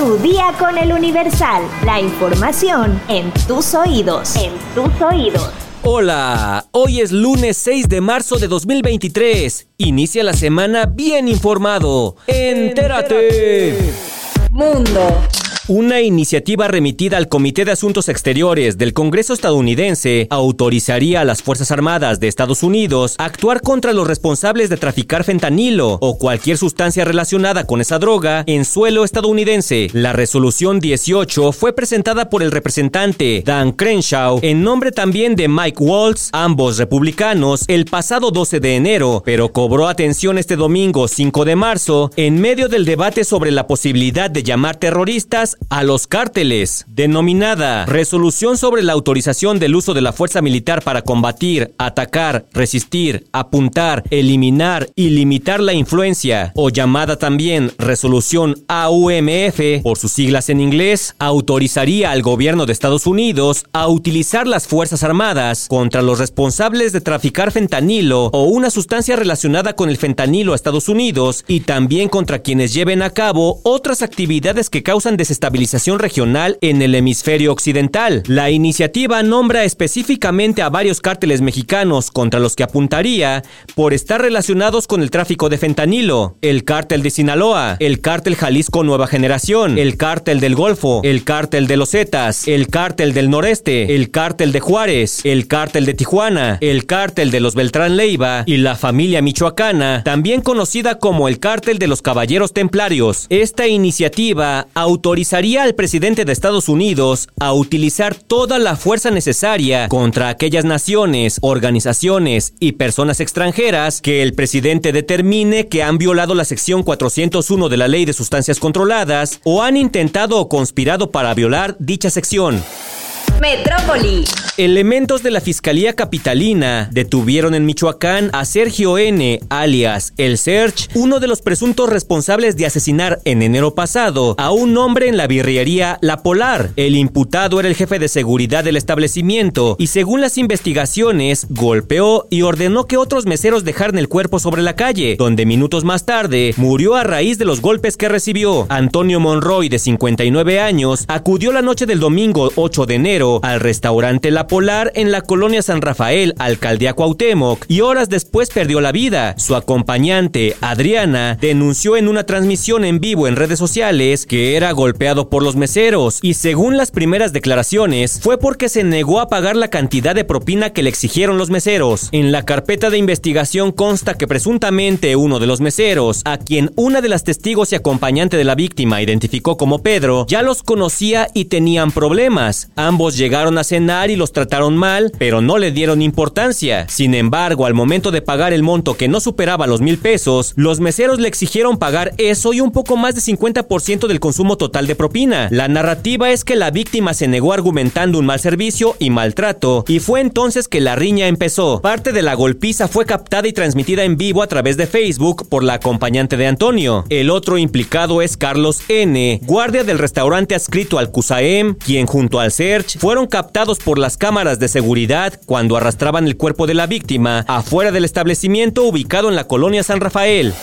Tu día con el Universal. La información en tus oídos. En tus oídos. Hola, hoy es lunes 6 de marzo de 2023. Inicia la semana bien informado. Entérate. Mundo. Una iniciativa remitida al Comité de Asuntos Exteriores del Congreso estadounidense autorizaría a las Fuerzas Armadas de Estados Unidos a actuar contra los responsables de traficar fentanilo o cualquier sustancia relacionada con esa droga en suelo estadounidense. La resolución 18 fue presentada por el representante Dan Crenshaw en nombre también de Mike Waltz, ambos republicanos, el pasado 12 de enero, pero cobró atención este domingo 5 de marzo en medio del debate sobre la posibilidad de llamar terroristas a los cárteles, denominada Resolución sobre la autorización del uso de la fuerza militar para combatir, atacar, resistir, apuntar, eliminar y limitar la influencia, o llamada también Resolución AUMF por sus siglas en inglés, autorizaría al gobierno de Estados Unidos a utilizar las Fuerzas Armadas contra los responsables de traficar fentanilo o una sustancia relacionada con el fentanilo a Estados Unidos y también contra quienes lleven a cabo otras actividades que causan desestabilización estabilización regional en el hemisferio occidental. La iniciativa nombra específicamente a varios cárteles mexicanos contra los que apuntaría por estar relacionados con el tráfico de fentanilo, el cártel de Sinaloa, el cártel Jalisco Nueva Generación, el cártel del Golfo, el cártel de los Zetas, el cártel del Noreste, el cártel de Juárez, el cártel de Tijuana, el cártel de los Beltrán Leiva y la familia michoacana, también conocida como el cártel de los Caballeros Templarios. Esta iniciativa autorizaría al presidente de Estados Unidos a utilizar toda la fuerza necesaria contra aquellas naciones, organizaciones y personas extranjeras que el presidente determine que han violado la sección 401 de la Ley de Sustancias Controladas o han intentado o conspirado para violar dicha sección. Metrópoli. Elementos de la Fiscalía Capitalina detuvieron en Michoacán a Sergio N., alias El Search, uno de los presuntos responsables de asesinar en enero pasado a un hombre en la birrería La Polar. El imputado era el jefe de seguridad del establecimiento y según las investigaciones, golpeó y ordenó que otros meseros dejaran el cuerpo sobre la calle, donde minutos más tarde murió a raíz de los golpes que recibió. Antonio Monroy, de 59 años, acudió la noche del domingo 8 de enero al restaurante La Polar en la colonia San Rafael, alcaldía Cuauhtémoc, y horas después perdió la vida. Su acompañante, Adriana, denunció en una transmisión en vivo en redes sociales que era golpeado por los meseros y según las primeras declaraciones fue porque se negó a pagar la cantidad de propina que le exigieron los meseros. En la carpeta de investigación consta que presuntamente uno de los meseros, a quien una de las testigos y acompañante de la víctima identificó como Pedro, ya los conocía y tenían problemas. Ambos llegaron a cenar y los trataron mal, pero no le dieron importancia. Sin embargo, al momento de pagar el monto que no superaba los mil pesos, los meseros le exigieron pagar eso y un poco más de 50% del consumo total de propina. La narrativa es que la víctima se negó argumentando un mal servicio y maltrato, y fue entonces que la riña empezó. Parte de la golpiza fue captada y transmitida en vivo a través de Facebook por la acompañante de Antonio. El otro implicado es Carlos N., guardia del restaurante adscrito al CUSAEM, quien junto al Search fue fueron captados por las cámaras de seguridad cuando arrastraban el cuerpo de la víctima afuera del establecimiento ubicado en la colonia San Rafael.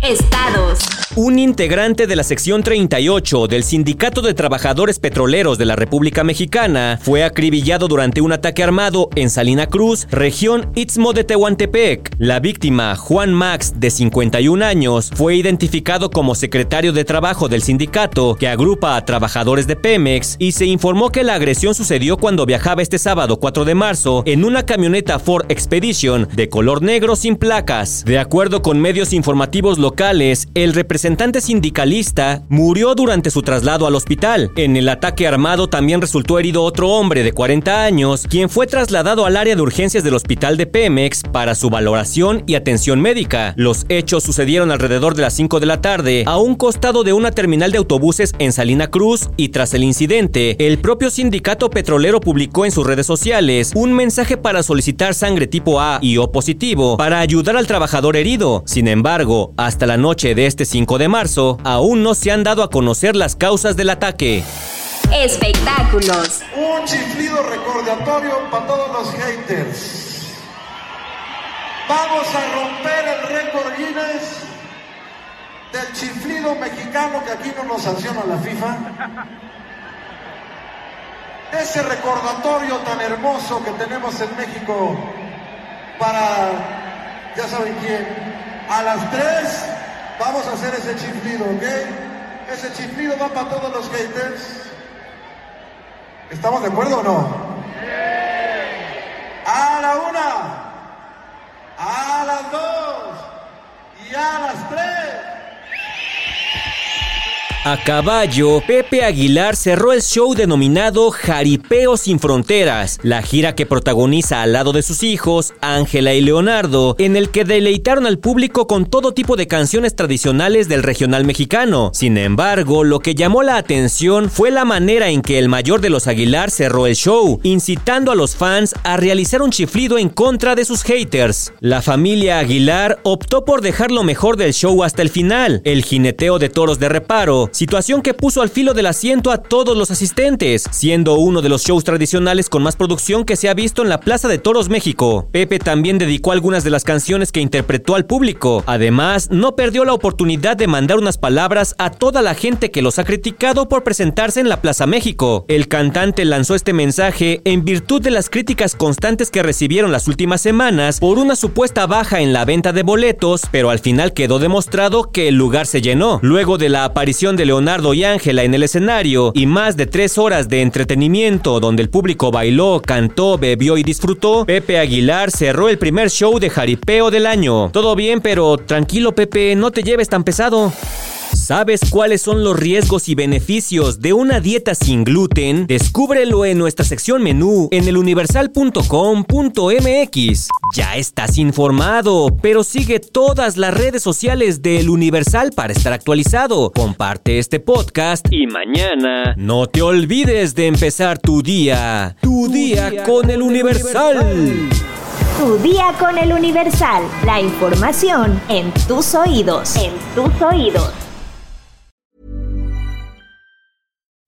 Estados. Un integrante de la sección 38 del Sindicato de Trabajadores Petroleros de la República Mexicana fue acribillado durante un ataque armado en Salina Cruz, región Istmo de Tehuantepec. La víctima, Juan Max, de 51 años, fue identificado como secretario de trabajo del sindicato que agrupa a trabajadores de Pemex y se informó que la agresión sucedió cuando viajaba este sábado 4 de marzo en una camioneta Ford Expedition de color negro sin placas. De acuerdo con medios informativos locales, el representante representante sindicalista murió durante su traslado al hospital. En el ataque armado también resultó herido otro hombre de 40 años, quien fue trasladado al área de urgencias del hospital de Pemex para su valoración y atención médica. Los hechos sucedieron alrededor de las 5 de la tarde, a un costado de una terminal de autobuses en Salina Cruz, y tras el incidente, el propio sindicato petrolero publicó en sus redes sociales un mensaje para solicitar sangre tipo A y O positivo para ayudar al trabajador herido. Sin embargo, hasta la noche de este 5 de marzo, aún no se han dado a conocer las causas del ataque. Espectáculos. Un chiflido recordatorio para todos los haters. Vamos a romper el récord Guinness del chiflido mexicano que aquí no nos sanciona la FIFA. Ese recordatorio tan hermoso que tenemos en México para, ya saben quién, a las tres vamos a hacer ese chiflido, ¿ok? Ese chiflido va para todos los haters. ¿Estamos de acuerdo o no? A la una, a las dos y a las tres. A caballo, Pepe Aguilar cerró el show denominado Jaripeo sin Fronteras, la gira que protagoniza al lado de sus hijos, Ángela y Leonardo, en el que deleitaron al público con todo tipo de canciones tradicionales del regional mexicano. Sin embargo, lo que llamó la atención fue la manera en que el mayor de los Aguilar cerró el show, incitando a los fans a realizar un chiflido en contra de sus haters. La familia Aguilar optó por dejar lo mejor del show hasta el final, el jineteo de toros de reparo, situación que puso al filo del asiento a todos los asistentes, siendo uno de los shows tradicionales con más producción que se ha visto en la Plaza de Toros México. Pepe también dedicó algunas de las canciones que interpretó al público. Además, no perdió la oportunidad de mandar unas palabras a toda la gente que los ha criticado por presentarse en la Plaza México. El cantante lanzó este mensaje en virtud de las críticas constantes que recibieron las últimas semanas por una supuesta baja en la venta de boletos, pero al final quedó demostrado que el lugar se llenó. Luego de la aparición de Leonardo y Ángela en el escenario y más de tres horas de entretenimiento donde el público bailó, cantó, bebió y disfrutó, Pepe Aguilar cerró el primer show de jaripeo del año. Todo bien, pero tranquilo Pepe, no te lleves tan pesado. ¿Sabes cuáles son los riesgos y beneficios de una dieta sin gluten? Descúbrelo en nuestra sección menú en eluniversal.com.mx. Ya estás informado, pero sigue todas las redes sociales de El Universal para estar actualizado. Comparte este podcast y mañana no te olvides de empezar tu día. Tu, día, con El Universal. Tu día con el Universal. La información en tus oídos. En tus oídos.